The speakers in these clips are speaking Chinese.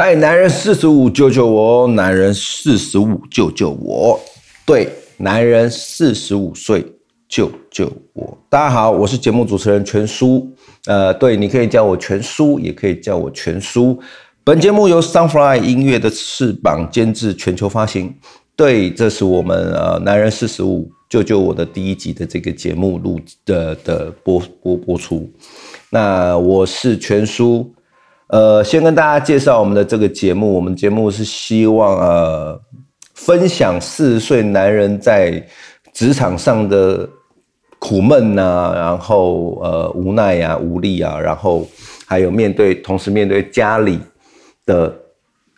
嗨，男人四十五救救我！男人四十五救救我！对，男人四十五岁救救我！大家好，我是节目主持人全叔。呃，对，你可以叫我全叔，也可以叫我全叔。本节目由 Sunfly 音乐的翅膀监制，全球发行。对，这是我们呃男人四十五救救我的第一集的这个节目录的的播播播出。那我是全叔。呃，先跟大家介绍我们的这个节目。我们节目是希望呃分享四十岁男人在职场上的苦闷呐，然后呃无奈呀、无力啊，然后还有面对同时面对家里的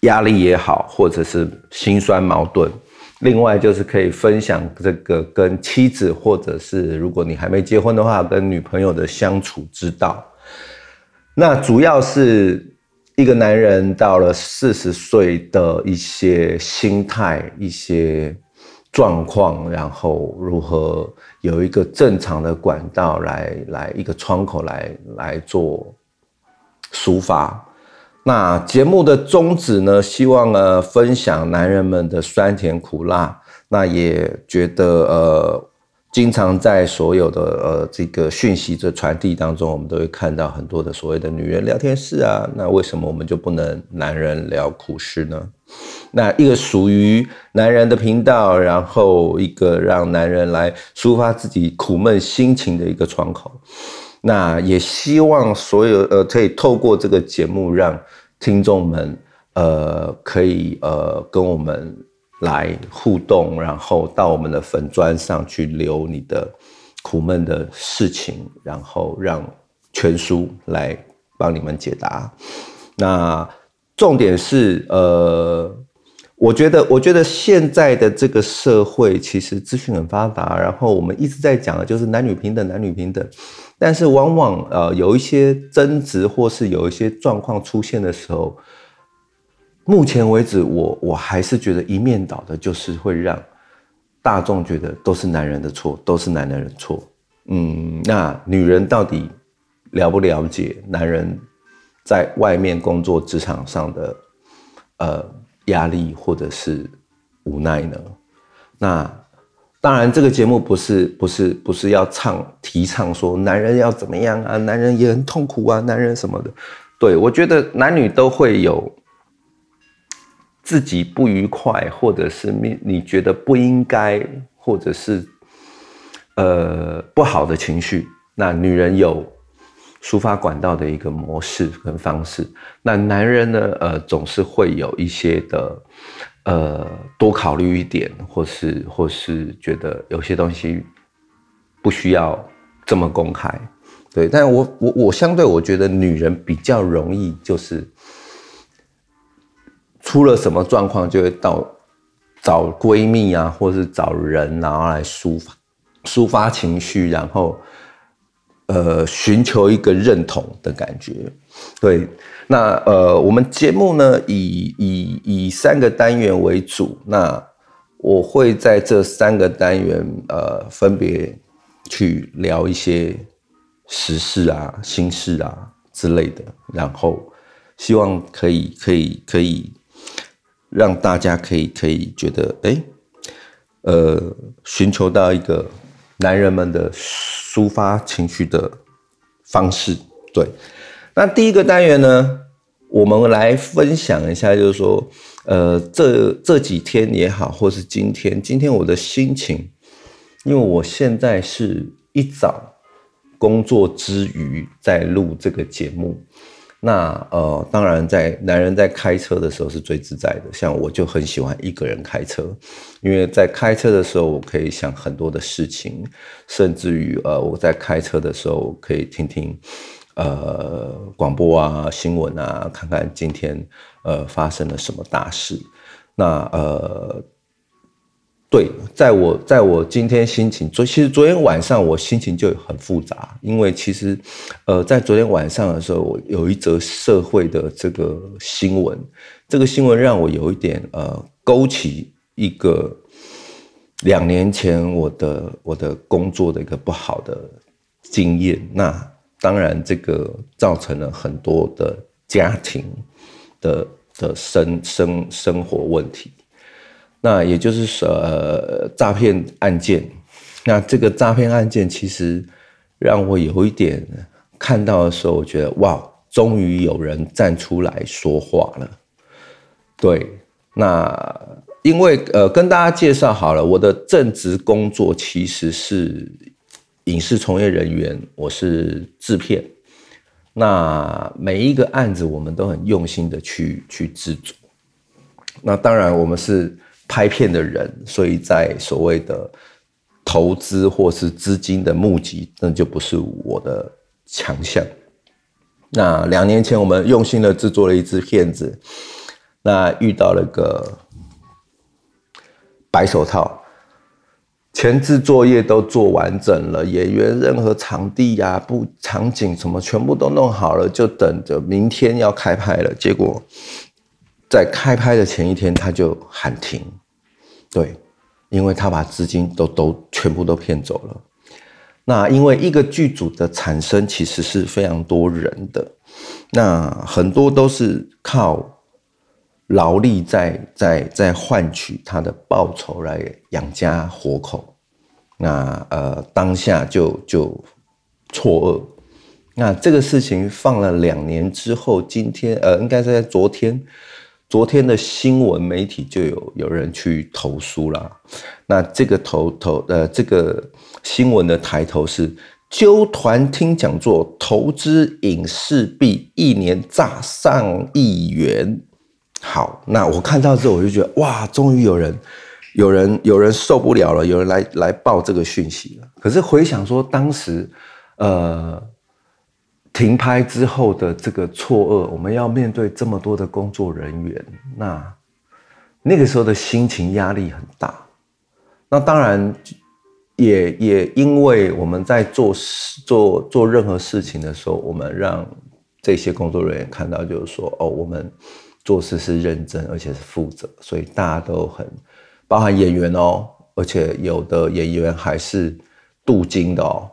压力也好，或者是心酸矛盾。另外就是可以分享这个跟妻子，或者是如果你还没结婚的话，跟女朋友的相处之道。那主要是一个男人到了四十岁的一些心态、一些状况，然后如何有一个正常的管道来来一个窗口来来做抒发。那节目的宗旨呢，希望呢分享男人们的酸甜苦辣，那也觉得呃。经常在所有的呃这个讯息的传递当中，我们都会看到很多的所谓的女人聊天室啊。那为什么我们就不能男人聊苦事呢？那一个属于男人的频道，然后一个让男人来抒发自己苦闷心情的一个窗口。那也希望所有呃可以透过这个节目，让听众们呃可以呃跟我们。来互动，然后到我们的粉砖上去留你的苦闷的事情，然后让全书来帮你们解答。那重点是，呃，我觉得，我觉得现在的这个社会其实资讯很发达，然后我们一直在讲的就是男女平等，男女平等。但是往往呃有一些争执或是有一些状况出现的时候。目前为止，我我还是觉得一面倒的，就是会让大众觉得都是男人的错，都是男人的错。嗯，那女人到底了不了解男人在外面工作职场上的呃压力或者是无奈呢？那当然，这个节目不是不是不是要唱提倡说男人要怎么样啊，男人也很痛苦啊，男人什么的。对我觉得男女都会有。自己不愉快，或者是你你觉得不应该，或者是呃不好的情绪，那女人有抒发管道的一个模式跟方式，那男人呢，呃，总是会有一些的呃多考虑一点，或是或是觉得有些东西不需要这么公开，对，但我我我相对我觉得女人比较容易就是。出了什么状况，就会到找闺蜜啊，或是找人，然后来抒发抒发情绪，然后呃寻求一个认同的感觉。对，那呃我们节目呢以以以三个单元为主，那我会在这三个单元呃分别去聊一些时事啊、心事啊之类的，然后希望可以可以可以。让大家可以可以觉得，哎，呃，寻求到一个男人们的抒发情绪的方式。对，那第一个单元呢，我们来分享一下，就是说，呃，这这几天也好，或是今天，今天我的心情，因为我现在是一早工作之余在录这个节目。那呃，当然，在男人在开车的时候是最自在的。像我就很喜欢一个人开车，因为在开车的时候，我可以想很多的事情，甚至于呃，我在开车的时候可以听听呃广播啊、新闻啊，看看今天呃发生了什么大事。那呃。对，在我在我今天心情昨其实昨天晚上我心情就很复杂，因为其实，呃，在昨天晚上的时候，我有一则社会的这个新闻，这个新闻让我有一点呃勾起一个两年前我的我的工作的一个不好的经验，那当然这个造成了很多的家庭的的生生生活问题。那也就是说，呃，诈骗案件。那这个诈骗案件其实让我有一点看到的时候，我觉得哇，终于有人站出来说话了。对，那因为呃，跟大家介绍好了，我的正职工作其实是影视从业人员，我是制片。那每一个案子，我们都很用心的去去制作。那当然，我们是拍片的人，所以在所谓的。投资或是资金的募集，那就不是我的强项。那两年前，我们用心的制作了一支片子，那遇到了个白手套，前置作业都做完整了，演员任何场地呀、布场景什么全部都弄好了，就等着明天要开拍了。结果在开拍的前一天，他就喊停，对。因为他把资金都都全部都骗走了，那因为一个剧组的产生其实是非常多人的，那很多都是靠劳力在在在换取他的报酬来养家活口，那呃当下就就错愕，那这个事情放了两年之后，今天呃应该是在昨天。昨天的新闻媒体就有有人去投诉了，那这个投投呃这个新闻的抬头是纠团听讲座投资影视币一年炸上亿元。好，那我看到之后我就觉得哇，终于有人有人有人受不了了，有人来来报这个讯息了。可是回想说当时呃。停拍之后的这个错愕，我们要面对这么多的工作人员，那那个时候的心情压力很大。那当然，也也因为我们在做事、做做任何事情的时候，我们让这些工作人员看到，就是说，哦，我们做事是认真而且是负责，所以大家都很，包含演员哦，而且有的演员还是镀金的哦，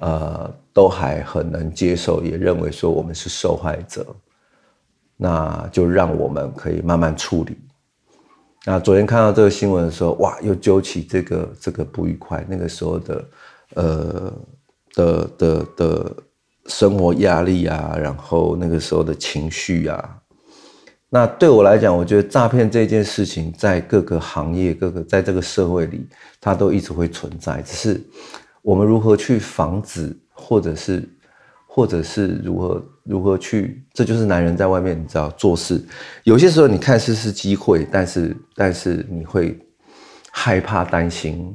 呃。都还很能接受，也认为说我们是受害者，那就让我们可以慢慢处理。那昨天看到这个新闻的时候，哇，又揪起这个这个不愉快，那个时候的呃的的的生活压力啊，然后那个时候的情绪啊，那对我来讲，我觉得诈骗这件事情在各个行业、各个在这个社会里，它都一直会存在，只是我们如何去防止。或者是，或者是如何如何去，这就是男人在外面你知道做事，有些时候你看似是机会，但是但是你会害怕担心。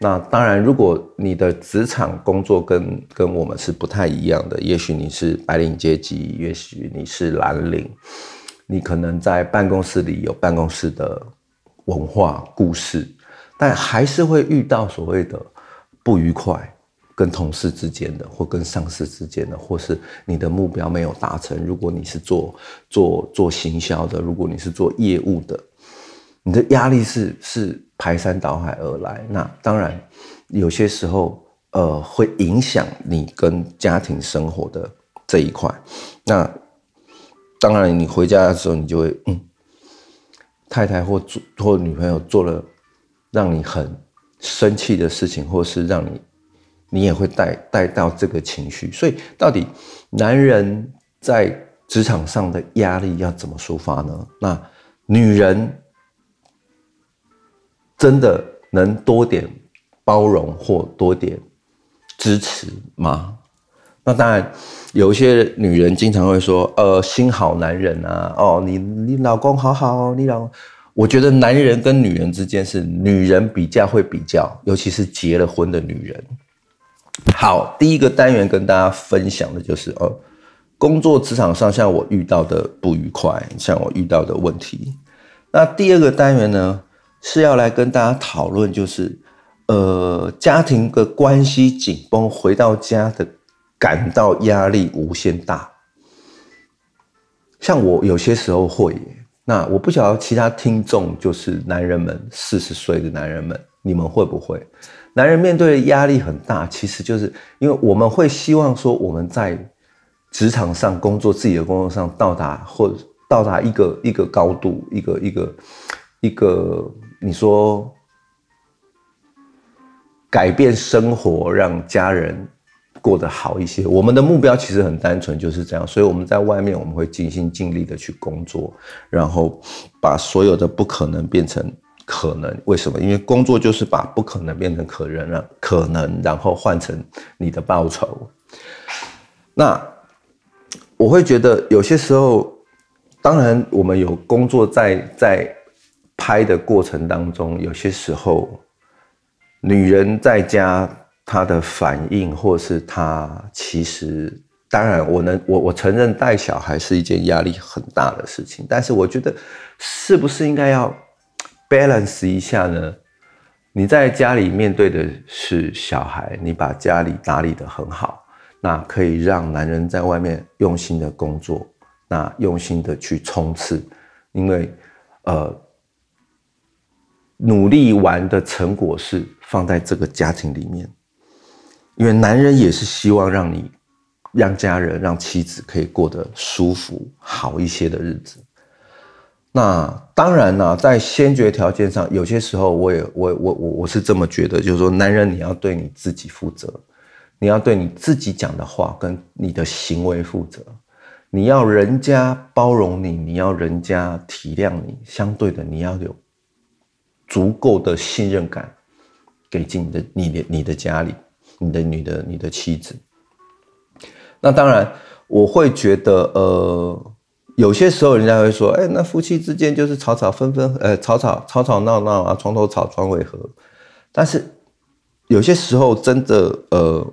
那当然，如果你的职场工作跟跟我们是不太一样的，也许你是白领阶级，也许你是蓝领，你可能在办公室里有办公室的文化故事，但还是会遇到所谓的不愉快。跟同事之间的，或跟上司之间的，或是你的目标没有达成。如果你是做做做行销的，如果你是做业务的，你的压力是是排山倒海而来。那当然，有些时候呃会影响你跟家庭生活的这一块。那当然，你回家的时候，你就会嗯，太太或做或女朋友做了让你很生气的事情，或是让你。你也会带带到这个情绪，所以到底男人在职场上的压力要怎么抒发呢？那女人真的能多点包容或多点支持吗？那当然，有一些女人经常会说：“呃，心好男人啊，哦，你你老公好好，你老公……我觉得男人跟女人之间是女人比较会比较，尤其是结了婚的女人。”好，第一个单元跟大家分享的就是哦，工作职场上像我遇到的不愉快，像我遇到的问题。那第二个单元呢，是要来跟大家讨论，就是呃，家庭的关系紧绷，回到家的感到压力无限大。像我有些时候会，那我不晓得其他听众，就是男人们四十岁的男人们，你们会不会？男人面对的压力很大，其实就是因为我们会希望说我们在职场上工作，自己的工作上到达或到达一个一个高度，一个一个一个，你说改变生活，让家人过得好一些。我们的目标其实很单纯，就是这样。所以我们在外面，我们会尽心尽力的去工作，然后把所有的不可能变成可能。为什么？因为工作就是把不可能变成可能，了可能，然后换成你的报酬。那我会觉得有些时候，当然我们有工作在在拍的过程当中，有些时候。女人在家，他的反应，或是他其实，当然，我能我我承认带小孩是一件压力很大的事情，但是我觉得是不是应该要 balance 一下呢？你在家里面对的是小孩，你把家里打理得很好，那可以让男人在外面用心的工作，那用心的去冲刺，因为呃。努力完的成果是放在这个家庭里面，因为男人也是希望让你、让家人、让妻子可以过得舒服、好一些的日子。那当然呢，在先决条件上，有些时候我也、我、我、我我是这么觉得，就是说，男人你要对你自己负责，你要对你自己讲的话跟你的行为负责，你要人家包容你，你要人家体谅你，相对的，你要有。足够的信任感给进你的、你的、你的家里，你的、你的、你的妻子。那当然，我会觉得，呃，有些时候人家会说，哎，那夫妻之间就是吵吵分分，呃，吵吵吵吵闹闹啊，床头吵床尾和。但是有些时候，真的，呃，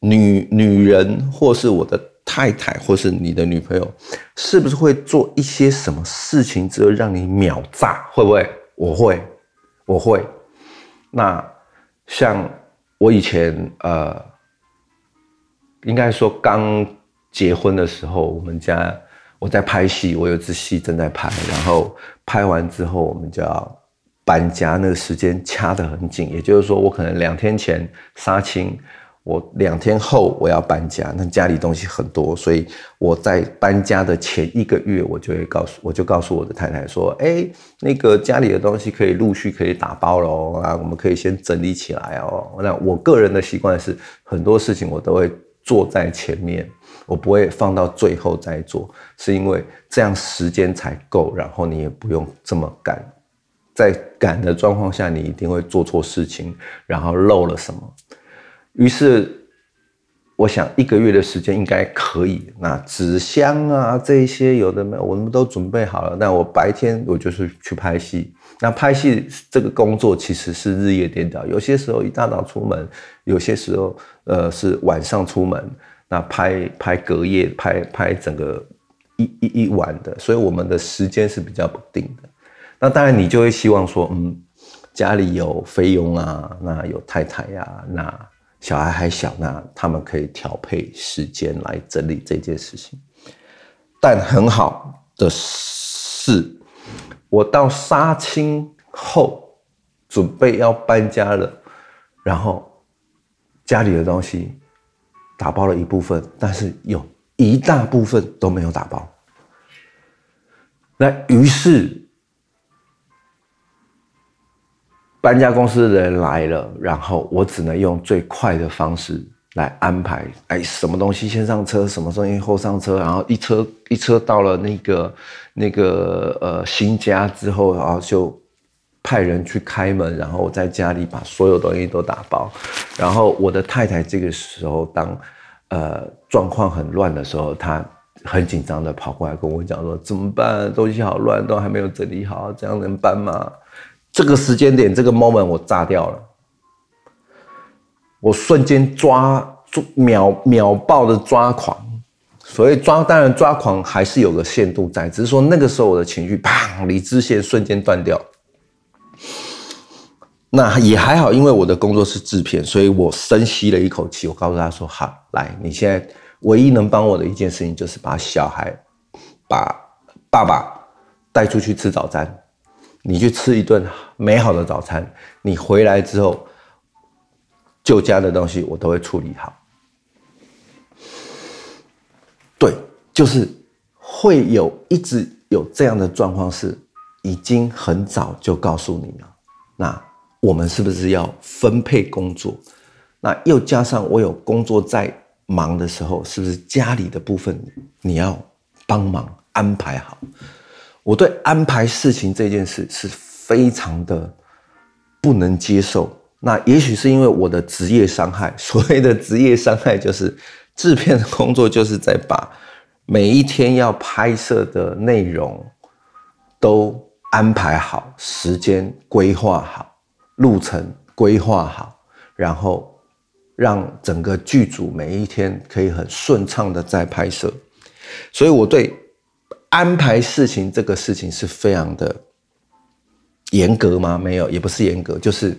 女女人或是我的太太，或是你的女朋友，是不是会做一些什么事情之后让你秒炸？会不会？我会，我会。那像我以前呃，应该说刚结婚的时候，我们家我在拍戏，我有支戏正在拍，然后拍完之后我们就要搬家，那个时间掐得很紧，也就是说我可能两天前杀青。我两天后我要搬家，那家里东西很多，所以我在搬家的前一个月，我就会告诉，我就告诉我的太太说，哎，那个家里的东西可以陆续可以打包喽啊，我们可以先整理起来哦。那我个人的习惯是，很多事情我都会做在前面，我不会放到最后再做，是因为这样时间才够，然后你也不用这么赶，在赶的状况下，你一定会做错事情，然后漏了什么。于是，我想一个月的时间应该可以。那纸箱啊，这些有的没有，我们都准备好了。那我白天我就是去拍戏。那拍戏这个工作其实是日夜颠倒，有些时候一大早出门，有些时候呃是晚上出门。那拍拍隔夜，拍拍整个一一一晚的，所以我们的时间是比较不定的。那当然你就会希望说，嗯，家里有菲佣啊，那有太太呀，那。小孩还小，那他们可以调配时间来整理这件事情。但很好的是，我到杀青后准备要搬家了，然后家里的东西打包了一部分，但是有一大部分都没有打包。那于是。搬家公司的人来了，然后我只能用最快的方式来安排。哎，什么东西先上车，什么东西后上车，然后一车一车到了那个那个呃新家之后，然后就派人去开门，然后我在家里把所有东西都打包。然后我的太太这个时候，当呃状况很乱的时候，她很紧张的跑过来跟我讲说：“怎么办？东西好乱，都还没有整理好，这样能搬吗？”这个时间点，这个 moment 我炸掉了，我瞬间抓住秒秒爆的抓狂，所以抓，当然抓狂还是有个限度在，只是说那个时候我的情绪砰，理智线瞬间断掉。那也还好，因为我的工作是制片，所以我深吸了一口气，我告诉他说：“好，来，你现在唯一能帮我的一件事情，就是把小孩，把爸爸带出去吃早餐。”你去吃一顿美好的早餐，你回来之后，旧家的东西我都会处理好。对，就是会有一直有这样的状况，是已经很早就告诉你了。那我们是不是要分配工作？那又加上我有工作在忙的时候，是不是家里的部分你要帮忙安排好？我对安排事情这件事是非常的不能接受。那也许是因为我的职业伤害，所谓的职业伤害就是制片的工作就是在把每一天要拍摄的内容都安排好，时间规划好，路程规划好，然后。让整个剧组每一天可以很顺畅的在拍摄，所以我对安排事情这个事情是非常的严格吗？没有，也不是严格，就是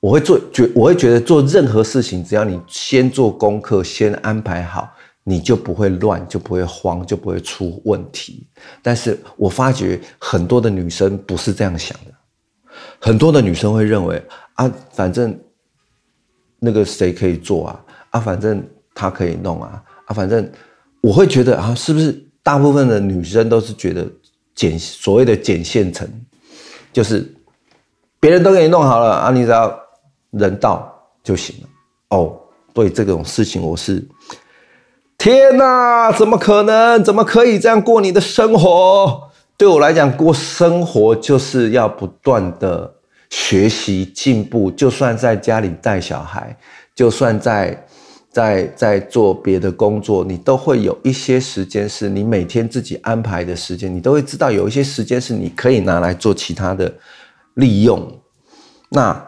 我会做觉，我会觉得做任何事情，只要你先做功课，先安排好，你就不会乱，就不会慌，就不会出问题。但是我发觉很多的女生不是这样想的，很多的女生会认为啊，反正。那个谁可以做啊？啊，反正他可以弄啊！啊，反正我会觉得啊，是不是大部分的女生都是觉得捡所谓的捡现成，就是别人都给你弄好了啊，你只要人到就行了。哦，对这种事情我是天哪，怎么可能？怎么可以这样过你的生活？对我来讲，过生活就是要不断的。学习进步，就算在家里带小孩，就算在在在做别的工作，你都会有一些时间是你每天自己安排的时间，你都会知道有一些时间是你可以拿来做其他的利用。那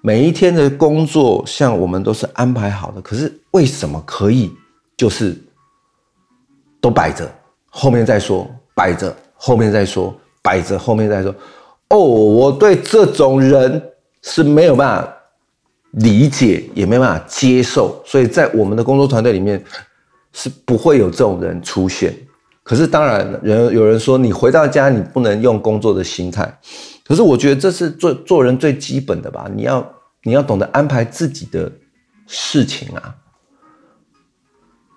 每一天的工作，像我们都是安排好的，可是为什么可以就是都摆着，后面再说，摆着后面再说，摆着后面再说。哦，我对这种人是没有办法理解，也没办法接受，所以在我们的工作团队里面是不会有这种人出现。可是当然，人有人说你回到家你不能用工作的心态，可是我觉得这是做做人最基本的吧。你要你要懂得安排自己的事情啊。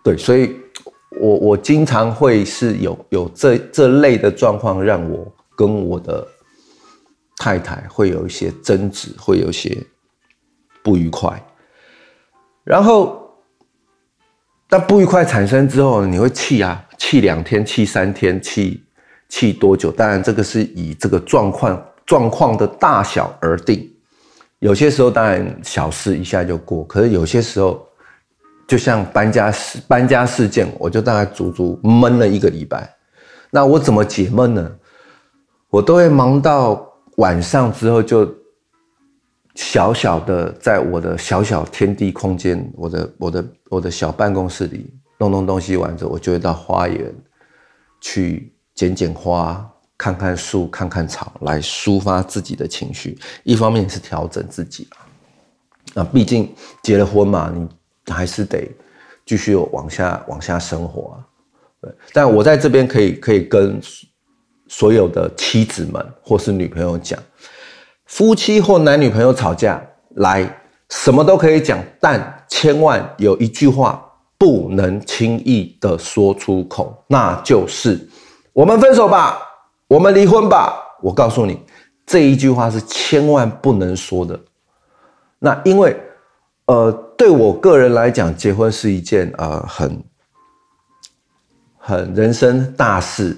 对，所以我我经常会是有有这这类的状况，让我跟我的。太太会有一些争执，会有一些不愉快，然后那不愉快产生之后，你会气啊，气两天，气三天，气气多久？当然，这个是以这个状况状况的大小而定。有些时候当然小事一下就过，可是有些时候，就像搬家事搬家事件，我就大概足足闷了一个礼拜。那我怎么解闷呢？我都会忙到。晚上之后就小小的在我的小小天地空间，我的我的我的小办公室里弄弄东西完之后，我就会到花园去剪剪花，看看树，看看草，来抒发自己的情绪。一方面是调整自己啊，那毕竟结了婚嘛，你还是得继续往下往下生活啊。对，但我在这边可以可以跟。所有的妻子们或是女朋友讲，夫妻或男女朋友吵架，来什么都可以讲，但千万有一句话不能轻易的说出口，那就是我们分手吧，我们离婚吧。我告诉你，这一句话是千万不能说的。那因为，呃，对我个人来讲，结婚是一件呃很很人生大事。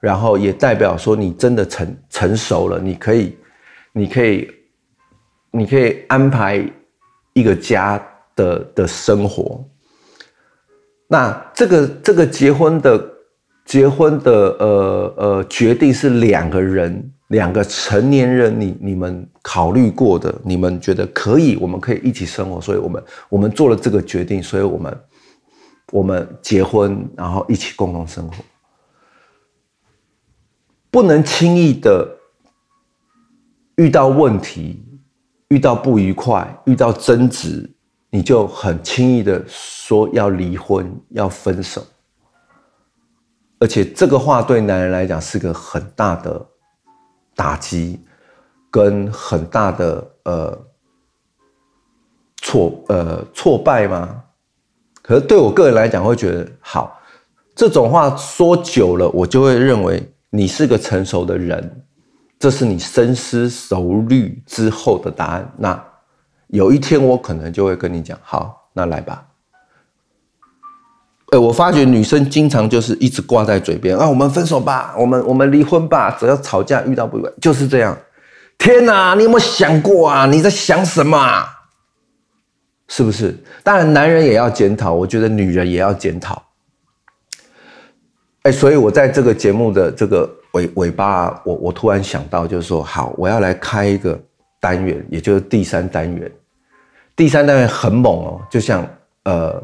然后也代表说你真的成成熟了，你可以，你可以，你可以安排一个家的的生活。那这个这个结婚的结婚的呃呃决定是两个人两个成年人，你你们考虑过的，你们觉得可以，我们可以一起生活，所以我们我们做了这个决定，所以我们我们结婚，然后一起共同生活。不能轻易的遇到问题、遇到不愉快、遇到争执，你就很轻易的说要离婚、要分手。而且这个话对男人来讲是个很大的打击，跟很大的呃挫呃挫败吗？可是对我个人来讲，会觉得好。这种话说久了，我就会认为你是个成熟的人，这是你深思熟虑之后的答案。那有一天我可能就会跟你讲，好，那来吧。哎，我发觉女生经常就是一直挂在嘴边啊，我们分手吧，我们我们离婚吧，只要吵架遇到不愉快就是这样。天哪，你有没有想过啊？你在想什么？是不是？当然，男人也要检讨，我觉得女人也要检讨。哎，所以我在这个节目的这个尾尾巴，我我突然想到，就是说，好，我要来开一个单元，也就是第三单元。第三单元很猛哦，就像呃。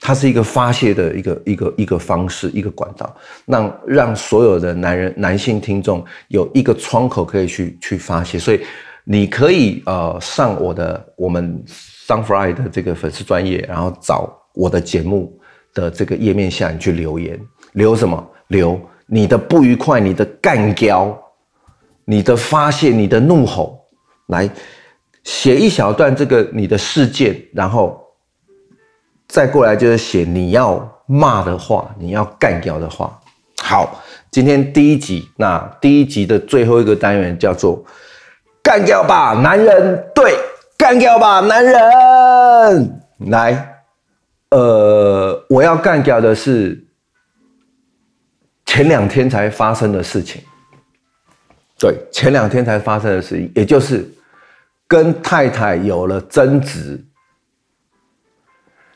它是一个发泄的一个一个一个方式，一个管道，让让所有的男人男性听众有一个窗口可以去去发泄。所以你可以呃上我的我们 Sunfly 的这个粉丝专业，然后找我的节目的这个页面下，你去留言，留什么？留你的不愉快，你的干胶，你的发泄，你的怒吼，来写一小段这个你的事件，然后。再过来就是写你要骂的话，你要干掉的话。好，今天第一集，那第一集的最后一个单元叫做“干掉吧，男人”。对，干掉吧，男人。来，呃，我要干掉的是前两天才发生的事情。对，前两天才发生的事情，也就是跟太太有了争执。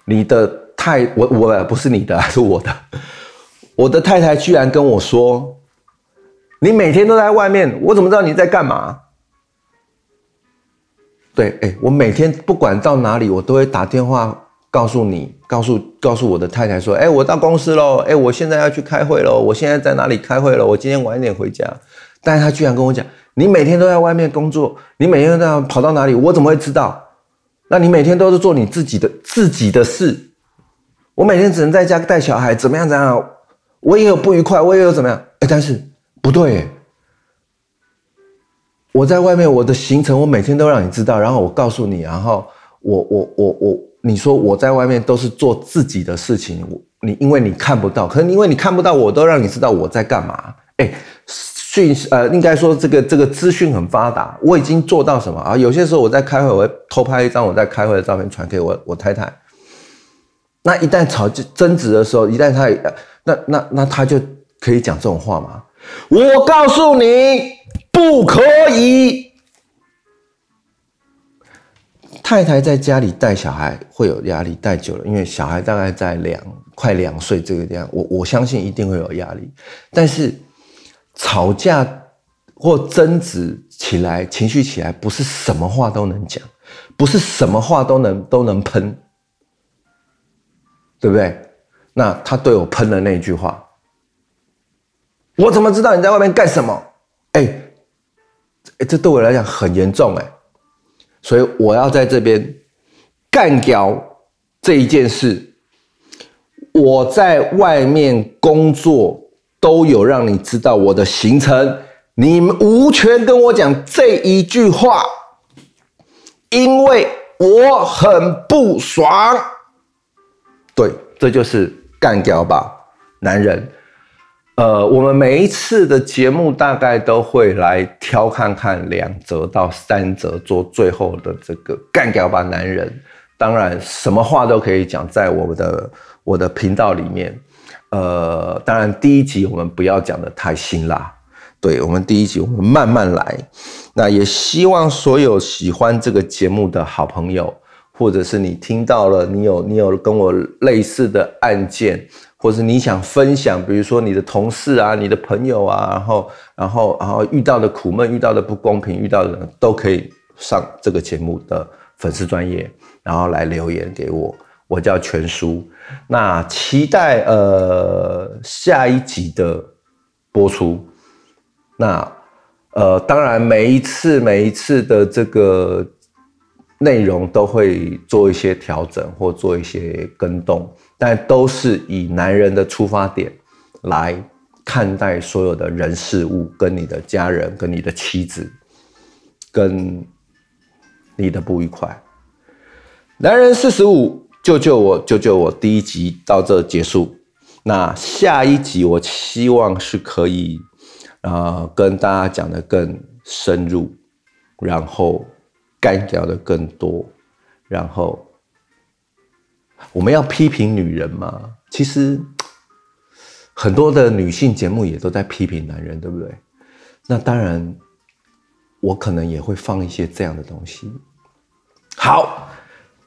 你的太我我不是你的，是我的。我的太太居然跟我说：“你每天都在外面，我怎么知道你在干嘛？”对，哎，我每天不管到哪里，我都会打电话告诉你，告诉告诉我的太太说：“哎，我到公司喽，哎，我现在要去开会喽，我现在在哪里开会了？我今天晚一点回家。”但是他居然跟我讲：“你每天都在外面工作，你每天都在跑到哪里？我怎么会知道？”那你每天都是做你自己的自己的事，我每天只能在家带小孩，怎么样怎样？我也有不愉快，我也有怎么样？哎，但是不对，我在外面我的行程，我每天都让你知道，然后我告诉你，然后我我我我，你说我在外面都是做自己的事情，我你因为你看不到，可能因为你看不到，我都让你知道我在干嘛，哎。讯呃，应该说这个这个资讯很发达，我已经做到什么啊？有些时候我在开会，我会偷拍一张我在开会的照片传给我我太太。那一旦吵争执的时候，一旦他那那那他就可以讲这种话吗？我告诉你不可以。太太在家里带小孩会有压力，带久了，因为小孩大概在两快两岁这个样，我我相信一定会有压力，但是。吵架或争执起来，情绪起来，不是什么话都能讲，不是什么话都能都能喷，对不对？那他对我喷的那句话，我怎么知道你在外面干什么？哎，哎，这对我来讲很严重哎，所以我要在这边干掉这一件事。我在外面工作。都有让你知道我的行程，你们无权跟我讲这一句话，因为我很不爽。对，这就是干掉吧，男人。呃，我们每一次的节目大概都会来挑看看两则到三则，做最后的这个干掉吧，男人。当然，什么话都可以讲，在我们的我的频道里面。呃，当然，第一集我们不要讲的太辛辣，对我们第一集我们慢慢来。那也希望所有喜欢这个节目的好朋友，或者是你听到了，你有你有跟我类似的案件，或者你想分享，比如说你的同事啊、你的朋友啊，然后然后然后遇到的苦闷、遇到的不公平、遇到的人都可以上这个节目的粉丝专业，然后来留言给我。我叫全叔，那期待呃下一集的播出。那呃当然每一次每一次的这个内容都会做一些调整或做一些更动，但都是以男人的出发点来看待所有的人事物，跟你的家人、跟你的妻子、跟你的不愉快。男人四十五。救救我！救救我！第一集到这结束。那下一集我希望是可以，呃，跟大家讲的更深入，然后干掉的更多，然后我们要批评女人吗？其实很多的女性节目也都在批评男人，对不对？那当然，我可能也会放一些这样的东西。好。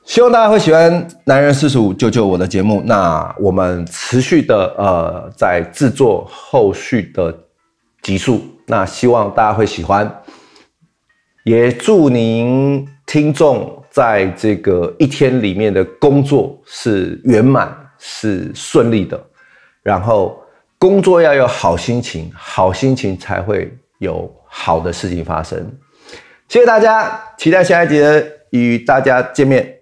希望大家会喜欢《男人四十五救救我》的节目。那我们持续的呃在制作后续的集数，那希望大家会喜欢。也祝您听众在这个一天里面的工作是圆满、是顺利的。然后工作要有好心情，好心情才会有好的事情发生。谢谢大家，期待下一节与大家见面。